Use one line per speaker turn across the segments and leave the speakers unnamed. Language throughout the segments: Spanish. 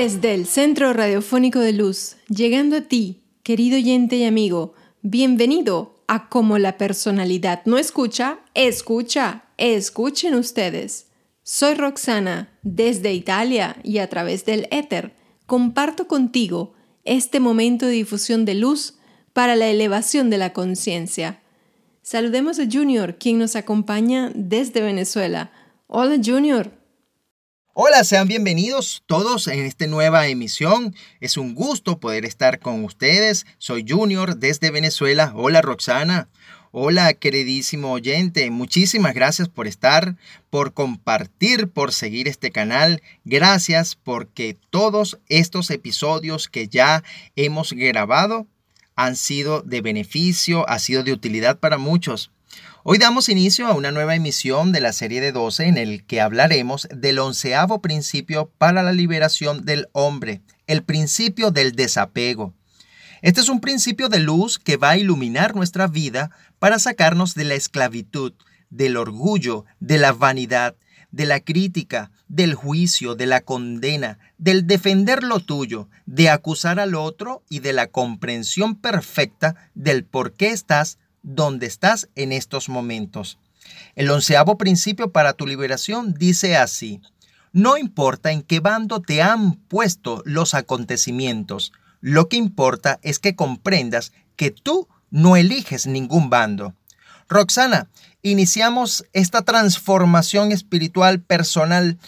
Desde el Centro Radiofónico de Luz, llegando a ti, querido oyente y amigo, bienvenido a Como la personalidad no escucha, escucha, escuchen ustedes. Soy Roxana, desde Italia y a través del éter, comparto contigo este momento de difusión de luz para la elevación de la conciencia. Saludemos a Junior, quien nos acompaña desde Venezuela. Hola Junior.
Hola, sean bienvenidos todos en esta nueva emisión. Es un gusto poder estar con ustedes. Soy Junior desde Venezuela. Hola Roxana. Hola queridísimo oyente, muchísimas gracias por estar, por compartir, por seguir este canal. Gracias porque todos estos episodios que ya hemos grabado han sido de beneficio, ha sido de utilidad para muchos. Hoy damos inicio a una nueva emisión de la serie de 12 en el que hablaremos del onceavo principio para la liberación del hombre, el principio del desapego. Este es un principio de luz que va a iluminar nuestra vida para sacarnos de la esclavitud, del orgullo, de la vanidad, de la crítica, del juicio, de la condena, del defender lo tuyo, de acusar al otro y de la comprensión perfecta del por qué estás donde estás en estos momentos. El onceavo principio para tu liberación dice así, no importa en qué bando te han puesto los acontecimientos, lo que importa es que comprendas que tú no eliges ningún bando. Roxana, iniciamos esta transformación espiritual personal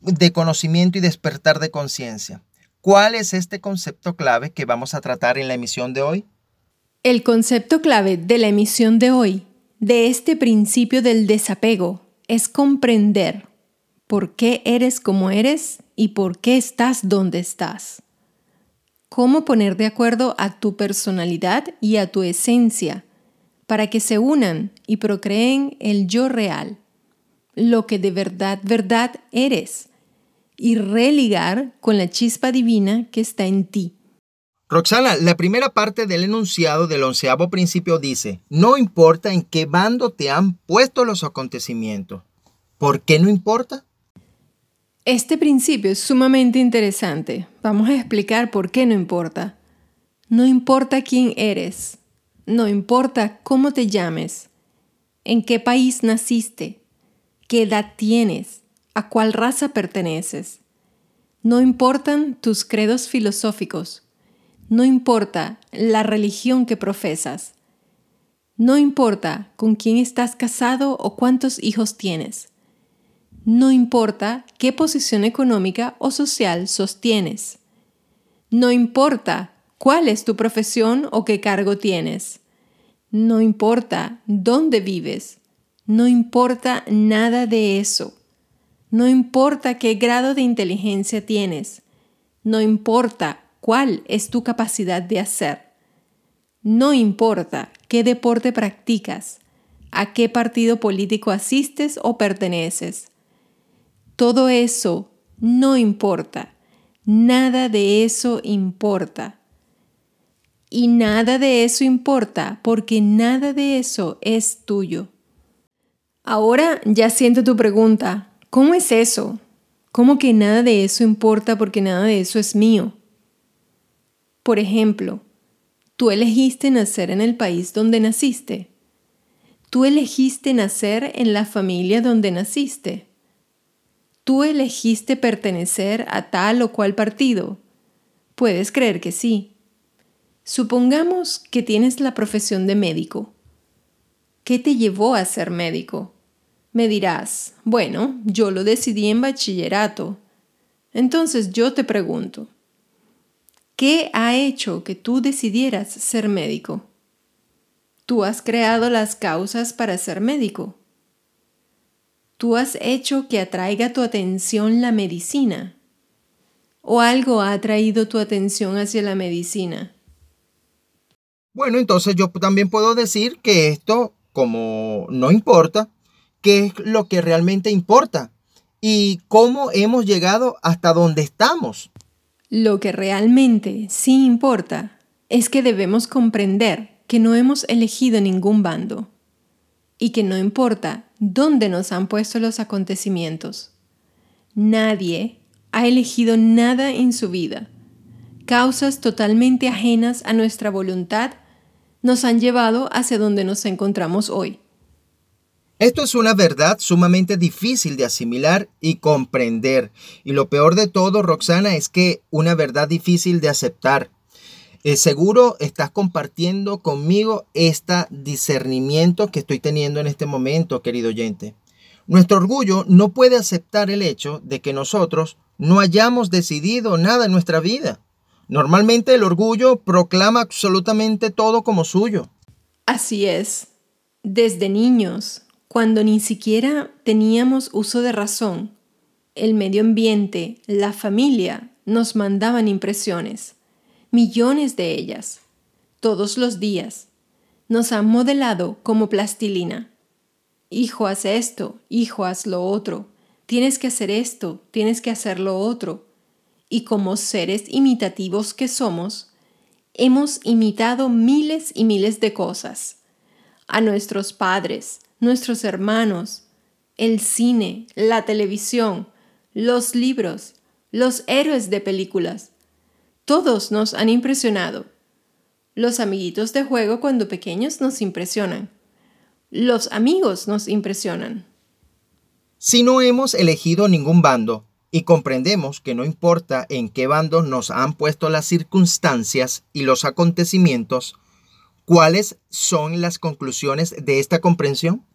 de conocimiento y despertar de conciencia. ¿Cuál es este concepto clave que vamos a tratar en la emisión de hoy?
El concepto clave de la emisión de hoy, de este principio del desapego, es comprender por qué eres como eres y por qué estás donde estás. Cómo poner de acuerdo a tu personalidad y a tu esencia para que se unan y procreen el yo real, lo que de verdad, verdad eres, y religar con la chispa divina que está en ti.
Roxana, la primera parte del enunciado del onceavo principio dice, no importa en qué bando te han puesto los acontecimientos. ¿Por qué no importa?
Este principio es sumamente interesante. Vamos a explicar por qué no importa. No importa quién eres, no importa cómo te llames, en qué país naciste, qué edad tienes, a cuál raza perteneces. No importan tus credos filosóficos no importa la religión que profesas. No importa con quién estás casado o cuántos hijos tienes. No importa qué posición económica o social sostienes. No importa cuál es tu profesión o qué cargo tienes. No importa dónde vives. No importa nada de eso. No importa qué grado de inteligencia tienes. No importa cuál es tu capacidad de hacer. No importa qué deporte practicas, a qué partido político asistes o perteneces. Todo eso no importa. Nada de eso importa. Y nada de eso importa porque nada de eso es tuyo. Ahora ya siento tu pregunta. ¿Cómo es eso? ¿Cómo que nada de eso importa porque nada de eso es mío? Por ejemplo, tú elegiste nacer en el país donde naciste. Tú elegiste nacer en la familia donde naciste. Tú elegiste pertenecer a tal o cual partido. Puedes creer que sí. Supongamos que tienes la profesión de médico. ¿Qué te llevó a ser médico? Me dirás, bueno, yo lo decidí en bachillerato. Entonces yo te pregunto, ¿Qué ha hecho que tú decidieras ser médico? Tú has creado las causas para ser médico. Tú has hecho que atraiga tu atención la medicina. ¿O algo ha atraído tu atención hacia la medicina?
Bueno, entonces yo también puedo decir que esto, como no importa, ¿qué es lo que realmente importa? ¿Y cómo hemos llegado hasta donde estamos?
Lo que realmente sí importa es que debemos comprender que no hemos elegido ningún bando y que no importa dónde nos han puesto los acontecimientos. Nadie ha elegido nada en su vida. Causas totalmente ajenas a nuestra voluntad nos han llevado hacia donde nos encontramos hoy.
Esto es una verdad sumamente difícil de asimilar y comprender. Y lo peor de todo, Roxana, es que una verdad difícil de aceptar. Eh, seguro estás compartiendo conmigo este discernimiento que estoy teniendo en este momento, querido oyente. Nuestro orgullo no puede aceptar el hecho de que nosotros no hayamos decidido nada en nuestra vida. Normalmente el orgullo proclama absolutamente todo como suyo.
Así es. Desde niños, cuando ni siquiera teníamos uso de razón, el medio ambiente, la familia nos mandaban impresiones, millones de ellas, todos los días. Nos han modelado como plastilina. Hijo, haz esto, hijo, haz lo otro, tienes que hacer esto, tienes que hacer lo otro. Y como seres imitativos que somos, hemos imitado miles y miles de cosas. A nuestros padres, nuestros hermanos, el cine, la televisión, los libros, los héroes de películas. Todos nos han impresionado. Los amiguitos de juego cuando pequeños nos impresionan. Los amigos nos impresionan.
Si no hemos elegido ningún bando y comprendemos que no importa en qué bando nos han puesto las circunstancias y los acontecimientos, ¿cuáles son las conclusiones de esta comprensión?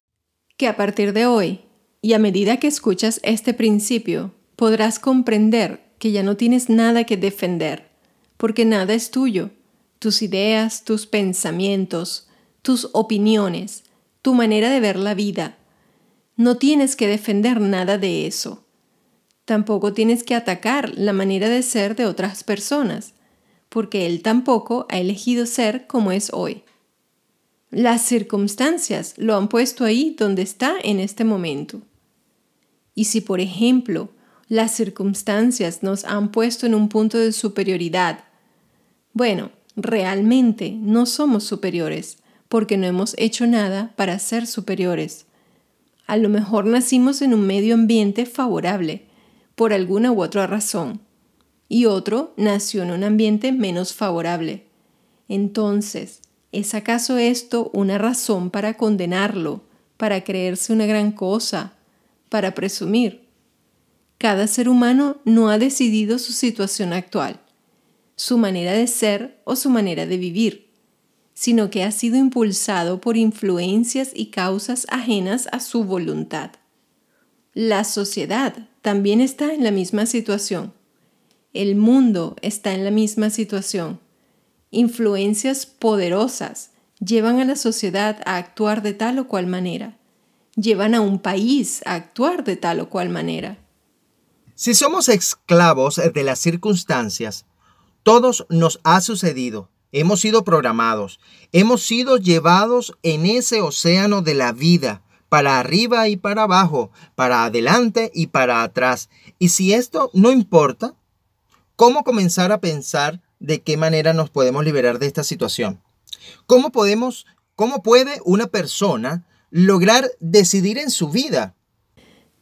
Que a partir de hoy y a medida que escuchas este principio, podrás comprender que ya no tienes nada que defender, porque nada es tuyo. Tus ideas, tus pensamientos, tus opiniones, tu manera de ver la vida. No tienes que defender nada de eso. Tampoco tienes que atacar la manera de ser de otras personas, porque él tampoco ha elegido ser como es hoy. Las circunstancias lo han puesto ahí donde está en este momento. Y si, por ejemplo, las circunstancias nos han puesto en un punto de superioridad, bueno, realmente no somos superiores porque no hemos hecho nada para ser superiores. A lo mejor nacimos en un medio ambiente favorable, por alguna u otra razón, y otro nació en un ambiente menos favorable. Entonces, ¿Es acaso esto una razón para condenarlo, para creerse una gran cosa, para presumir? Cada ser humano no ha decidido su situación actual, su manera de ser o su manera de vivir, sino que ha sido impulsado por influencias y causas ajenas a su voluntad. La sociedad también está en la misma situación. El mundo está en la misma situación influencias poderosas llevan a la sociedad a actuar de tal o cual manera, llevan a un país a actuar de tal o cual manera.
Si somos esclavos de las circunstancias, todos nos ha sucedido, hemos sido programados, hemos sido llevados en ese océano de la vida, para arriba y para abajo, para adelante y para atrás. Y si esto no importa, ¿cómo comenzar a pensar de qué manera nos podemos liberar de esta situación. ¿Cómo podemos, cómo puede una persona lograr decidir en su vida?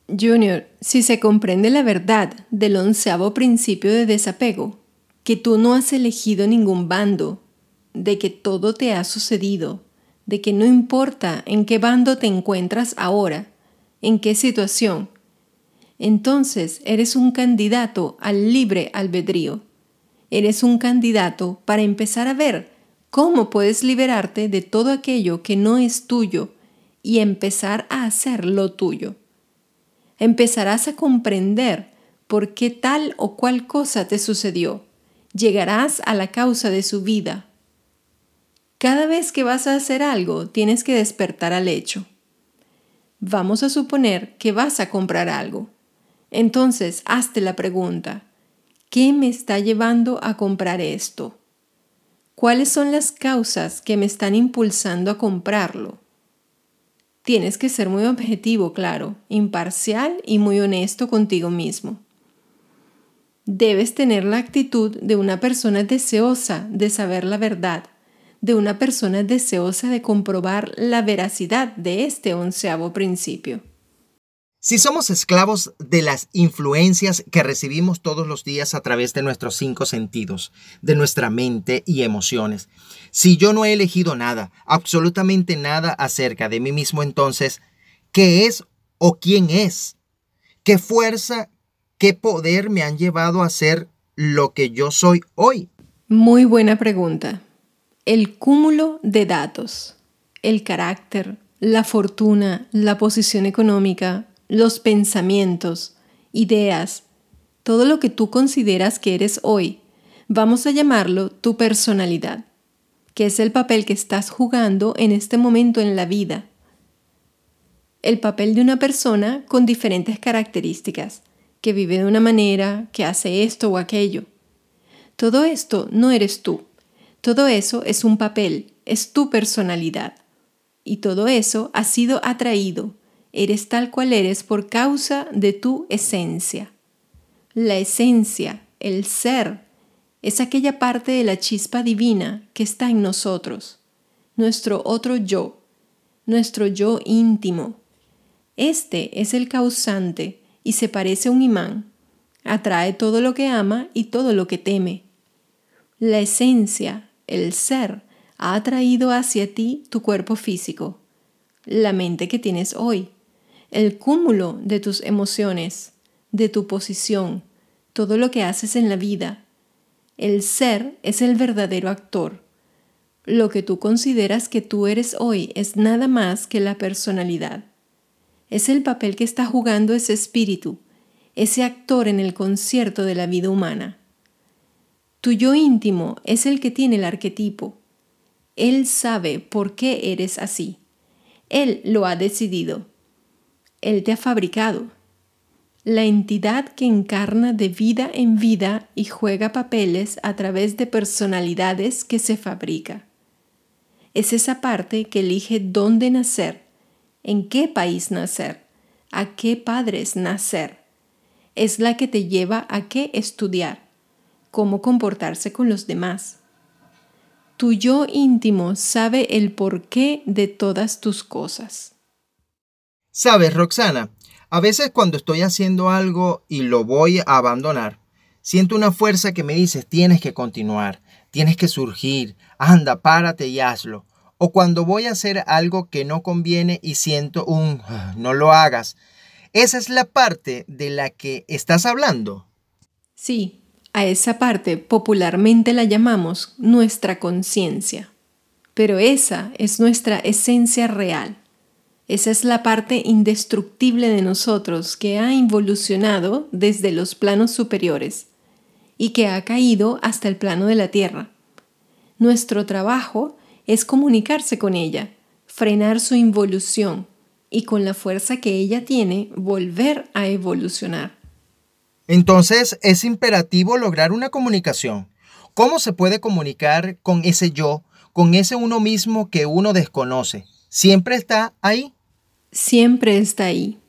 Junior, si se comprende la verdad del onceavo principio de desapego, que tú no has elegido ningún bando, de que todo te ha sucedido, de que no importa en qué bando te encuentras ahora, en qué situación, entonces eres un candidato al libre albedrío eres un candidato para empezar a ver cómo puedes liberarte de todo aquello que no es tuyo y empezar a hacer lo tuyo. Empezarás a comprender por qué tal o cual cosa te sucedió. Llegarás a la causa de su vida. Cada vez que vas a hacer algo, tienes que despertar al hecho. Vamos a suponer que vas a comprar algo. Entonces, hazte la pregunta, ¿Qué me está llevando a comprar esto? ¿Cuáles son las causas que me están impulsando a comprarlo? Tienes que ser muy objetivo, claro, imparcial y muy honesto contigo mismo. Debes tener la actitud de una persona deseosa de saber la verdad, de una persona deseosa de comprobar la veracidad de este onceavo principio.
Si somos esclavos de las influencias que recibimos todos los días a través de nuestros cinco sentidos, de nuestra mente y emociones, si yo no he elegido nada, absolutamente nada acerca de mí mismo, entonces, ¿qué es o quién es? ¿Qué fuerza, qué poder me han llevado a ser lo que yo soy hoy?
Muy buena pregunta. El cúmulo de datos, el carácter, la fortuna, la posición económica, los pensamientos, ideas, todo lo que tú consideras que eres hoy, vamos a llamarlo tu personalidad, que es el papel que estás jugando en este momento en la vida. El papel de una persona con diferentes características, que vive de una manera, que hace esto o aquello. Todo esto no eres tú. Todo eso es un papel, es tu personalidad. Y todo eso ha sido atraído, Eres tal cual eres por causa de tu esencia. La esencia, el ser, es aquella parte de la chispa divina que está en nosotros, nuestro otro yo, nuestro yo íntimo. Este es el causante y se parece a un imán. Atrae todo lo que ama y todo lo que teme. La esencia, el ser, ha atraído hacia ti tu cuerpo físico, la mente que tienes hoy, el cúmulo de tus emociones, de tu posición, todo lo que haces en la vida. El ser es el verdadero actor. Lo que tú consideras que tú eres hoy es nada más que la personalidad. Es el papel que está jugando ese espíritu, ese actor en el concierto de la vida humana. Tu yo íntimo es el que tiene el arquetipo. Él sabe por qué eres así. Él lo ha decidido. Él te ha fabricado. La entidad que encarna de vida en vida y juega papeles a través de personalidades que se fabrica. Es esa parte que elige dónde nacer, en qué país nacer, a qué padres nacer. Es la que te lleva a qué estudiar, cómo comportarse con los demás. Tu yo íntimo sabe el porqué de todas tus cosas.
Sabes, Roxana, a veces cuando estoy haciendo algo y lo voy a abandonar, siento una fuerza que me dice, tienes que continuar, tienes que surgir, anda, párate y hazlo. O cuando voy a hacer algo que no conviene y siento un, ah, no lo hagas. Esa es la parte de la que estás hablando.
Sí, a esa parte popularmente la llamamos nuestra conciencia. Pero esa es nuestra esencia real. Esa es la parte indestructible de nosotros que ha involucionado desde los planos superiores y que ha caído hasta el plano de la tierra. Nuestro trabajo es comunicarse con ella, frenar su involución y con la fuerza que ella tiene volver a evolucionar.
Entonces es imperativo lograr una comunicación. ¿Cómo se puede comunicar con ese yo, con ese uno mismo que uno desconoce? ¿Siempre está ahí?
Siempre está ahí.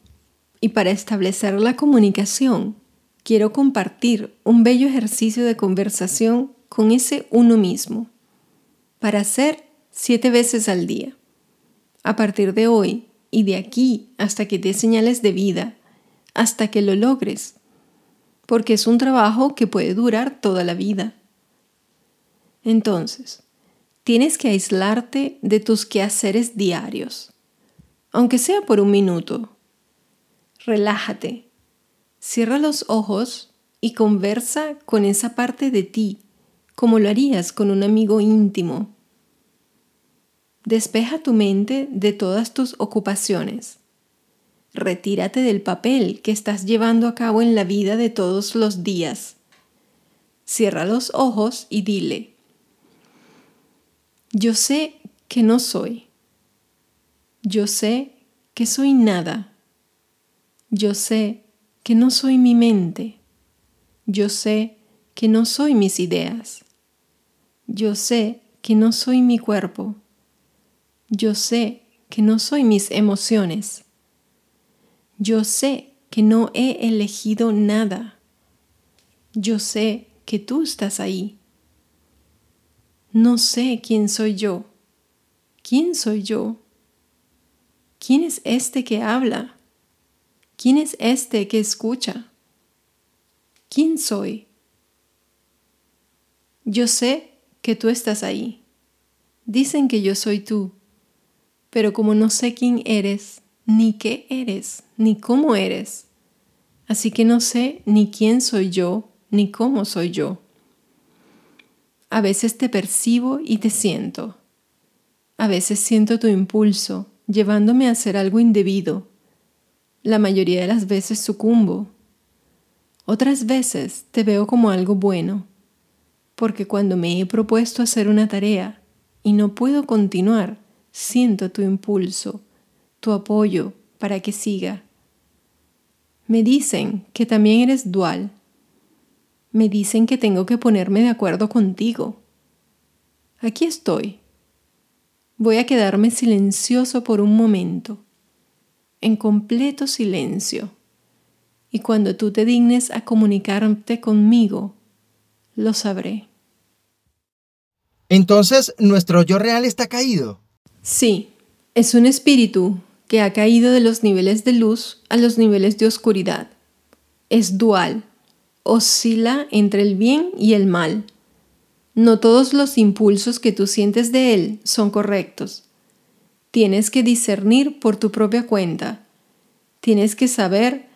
Y para establecer la comunicación, quiero compartir un bello ejercicio de conversación con ese uno mismo, para hacer siete veces al día. A partir de hoy y de aquí hasta que des señales de vida, hasta que lo logres, porque es un trabajo que puede durar toda la vida. Entonces, tienes que aislarte de tus quehaceres diarios aunque sea por un minuto. Relájate, cierra los ojos y conversa con esa parte de ti como lo harías con un amigo íntimo. Despeja tu mente de todas tus ocupaciones. Retírate del papel que estás llevando a cabo en la vida de todos los días. Cierra los ojos y dile, yo sé que no soy. Yo sé que soy nada. Yo sé que no soy mi mente. Yo sé que no soy mis ideas. Yo sé que no soy mi cuerpo. Yo sé que no soy mis emociones. Yo sé que no he elegido nada. Yo sé que tú estás ahí. No sé quién soy yo. ¿Quién soy yo? ¿Quién es este que habla? ¿Quién es este que escucha? ¿Quién soy? Yo sé que tú estás ahí. Dicen que yo soy tú, pero como no sé quién eres, ni qué eres, ni cómo eres, así que no sé ni quién soy yo, ni cómo soy yo. A veces te percibo y te siento. A veces siento tu impulso llevándome a hacer algo indebido. La mayoría de las veces sucumbo. Otras veces te veo como algo bueno, porque cuando me he propuesto hacer una tarea y no puedo continuar, siento tu impulso, tu apoyo para que siga. Me dicen que también eres dual. Me dicen que tengo que ponerme de acuerdo contigo. Aquí estoy Voy a quedarme silencioso por un momento, en completo silencio. Y cuando tú te dignes a comunicarte conmigo, lo sabré.
Entonces, ¿nuestro yo real está caído?
Sí, es un espíritu que ha caído de los niveles de luz a los niveles de oscuridad. Es dual, oscila entre el bien y el mal no todos los impulsos que tú sientes de él son correctos. Tienes que discernir por tu propia cuenta. Tienes que saber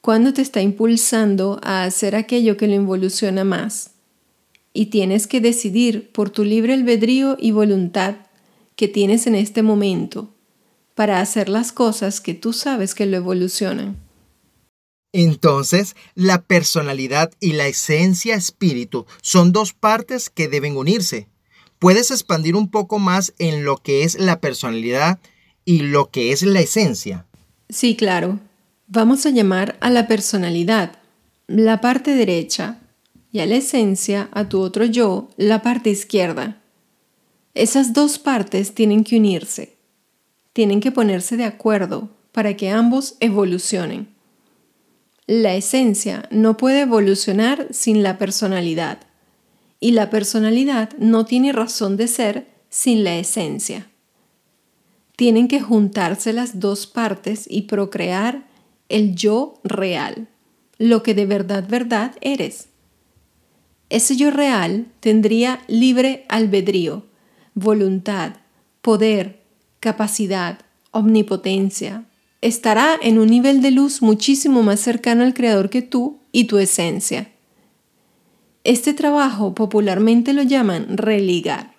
cuándo te está impulsando a hacer aquello que lo involuciona más. Y tienes que decidir por tu libre albedrío y voluntad que tienes en este momento para hacer las cosas que tú sabes que lo evolucionan.
Entonces, la personalidad y la esencia espíritu son dos partes que deben unirse. ¿Puedes expandir un poco más en lo que es la personalidad y lo que es la esencia?
Sí, claro. Vamos a llamar a la personalidad la parte derecha y a la esencia, a tu otro yo, la parte izquierda. Esas dos partes tienen que unirse. Tienen que ponerse de acuerdo para que ambos evolucionen. La esencia no puede evolucionar sin la personalidad y la personalidad no tiene razón de ser sin la esencia. Tienen que juntarse las dos partes y procrear el yo real, lo que de verdad verdad eres. Ese yo real tendría libre albedrío, voluntad, poder, capacidad, omnipotencia, estará en un nivel de luz muchísimo más cercano al Creador que tú y tu esencia. Este trabajo popularmente lo llaman religar.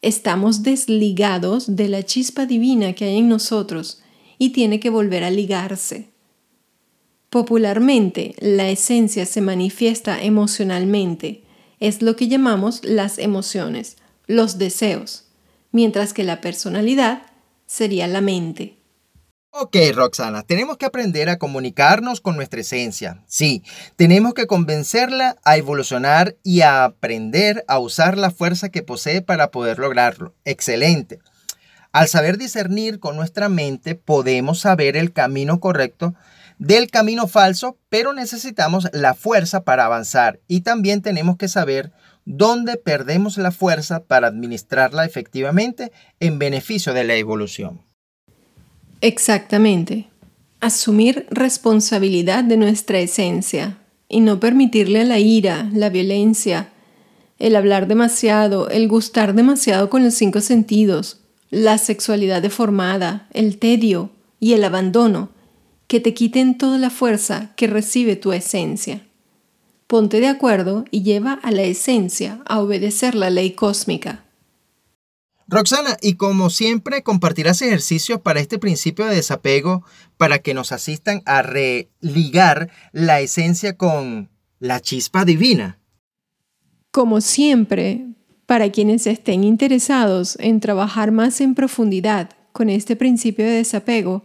Estamos desligados de la chispa divina que hay en nosotros y tiene que volver a ligarse. Popularmente, la esencia se manifiesta emocionalmente, es lo que llamamos las emociones, los deseos, mientras que la personalidad sería la mente.
Ok, Roxana, tenemos que aprender a comunicarnos con nuestra esencia. Sí, tenemos que convencerla a evolucionar y a aprender a usar la fuerza que posee para poder lograrlo. Excelente. Al saber discernir con nuestra mente, podemos saber el camino correcto del camino falso, pero necesitamos la fuerza para avanzar y también tenemos que saber dónde perdemos la fuerza para administrarla efectivamente en beneficio de la evolución.
Exactamente. Asumir responsabilidad de nuestra esencia y no permitirle la ira, la violencia, el hablar demasiado, el gustar demasiado con los cinco sentidos, la sexualidad deformada, el tedio y el abandono, que te quiten toda la fuerza que recibe tu esencia. Ponte de acuerdo y lleva a la esencia a obedecer la ley cósmica.
Roxana, y como siempre, compartirás ejercicios para este principio de desapego para que nos asistan a religar la esencia con la chispa divina.
Como siempre, para quienes estén interesados en trabajar más en profundidad con este principio de desapego,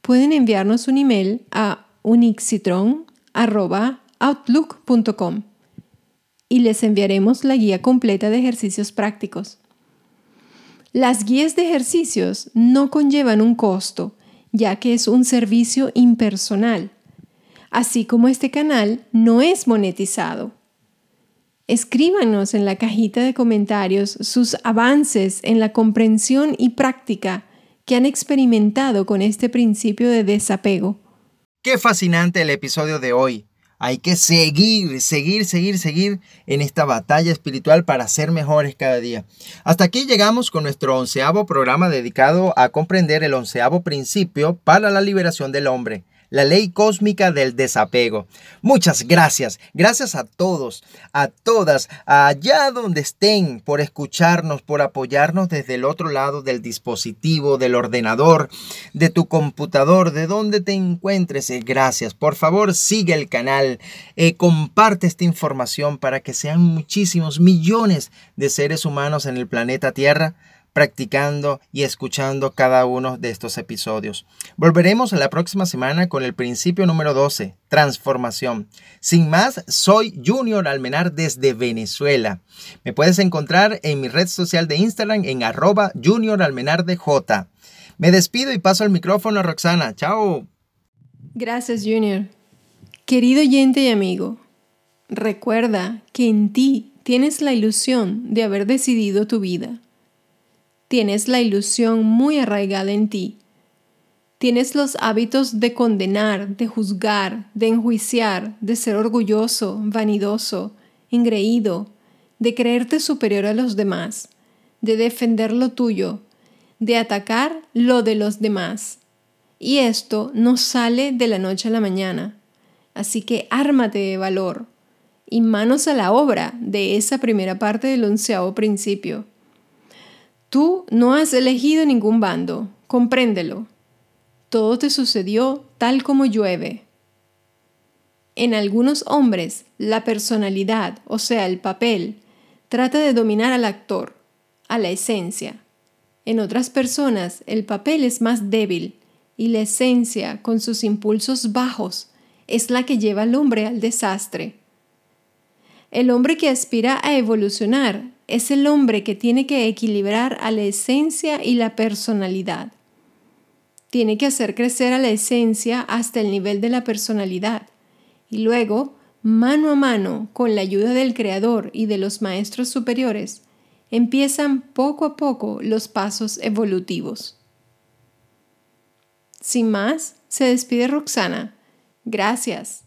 pueden enviarnos un email a unixitron.outlook.com y les enviaremos la guía completa de ejercicios prácticos. Las guías de ejercicios no conllevan un costo, ya que es un servicio impersonal, así como este canal no es monetizado. Escríbanos en la cajita de comentarios sus avances en la comprensión y práctica que han experimentado con este principio de desapego.
Qué fascinante el episodio de hoy. Hay que seguir, seguir, seguir, seguir en esta batalla espiritual para ser mejores cada día. Hasta aquí llegamos con nuestro onceavo programa dedicado a comprender el onceavo principio para la liberación del hombre la ley cósmica del desapego. Muchas gracias. Gracias a todos, a todas, allá donde estén, por escucharnos, por apoyarnos desde el otro lado del dispositivo, del ordenador, de tu computador, de donde te encuentres. Eh, gracias. Por favor, sigue el canal, eh, comparte esta información para que sean muchísimos millones de seres humanos en el planeta Tierra practicando y escuchando cada uno de estos episodios. Volveremos la próxima semana con el principio número 12, transformación. Sin más, soy Junior Almenar desde Venezuela. Me puedes encontrar en mi red social de Instagram en arroba Junior Almenar de J. Me despido y paso el micrófono a Roxana. Chao.
Gracias, Junior. Querido oyente y amigo, recuerda que en ti tienes la ilusión de haber decidido tu vida. Tienes la ilusión muy arraigada en ti. Tienes los hábitos de condenar, de juzgar, de enjuiciar, de ser orgulloso, vanidoso, ingreído, de creerte superior a los demás, de defender lo tuyo, de atacar lo de los demás. Y esto no sale de la noche a la mañana. Así que ármate de valor y manos a la obra de esa primera parte del onceavo principio. Tú no has elegido ningún bando, compréndelo. Todo te sucedió tal como llueve. En algunos hombres, la personalidad, o sea, el papel, trata de dominar al actor, a la esencia. En otras personas, el papel es más débil y la esencia, con sus impulsos bajos, es la que lleva al hombre al desastre. El hombre que aspira a evolucionar es el hombre que tiene que equilibrar a la esencia y la personalidad. Tiene que hacer crecer a la esencia hasta el nivel de la personalidad y luego, mano a mano, con la ayuda del Creador y de los maestros superiores, empiezan poco a poco los pasos evolutivos. Sin más, se despide Roxana. Gracias.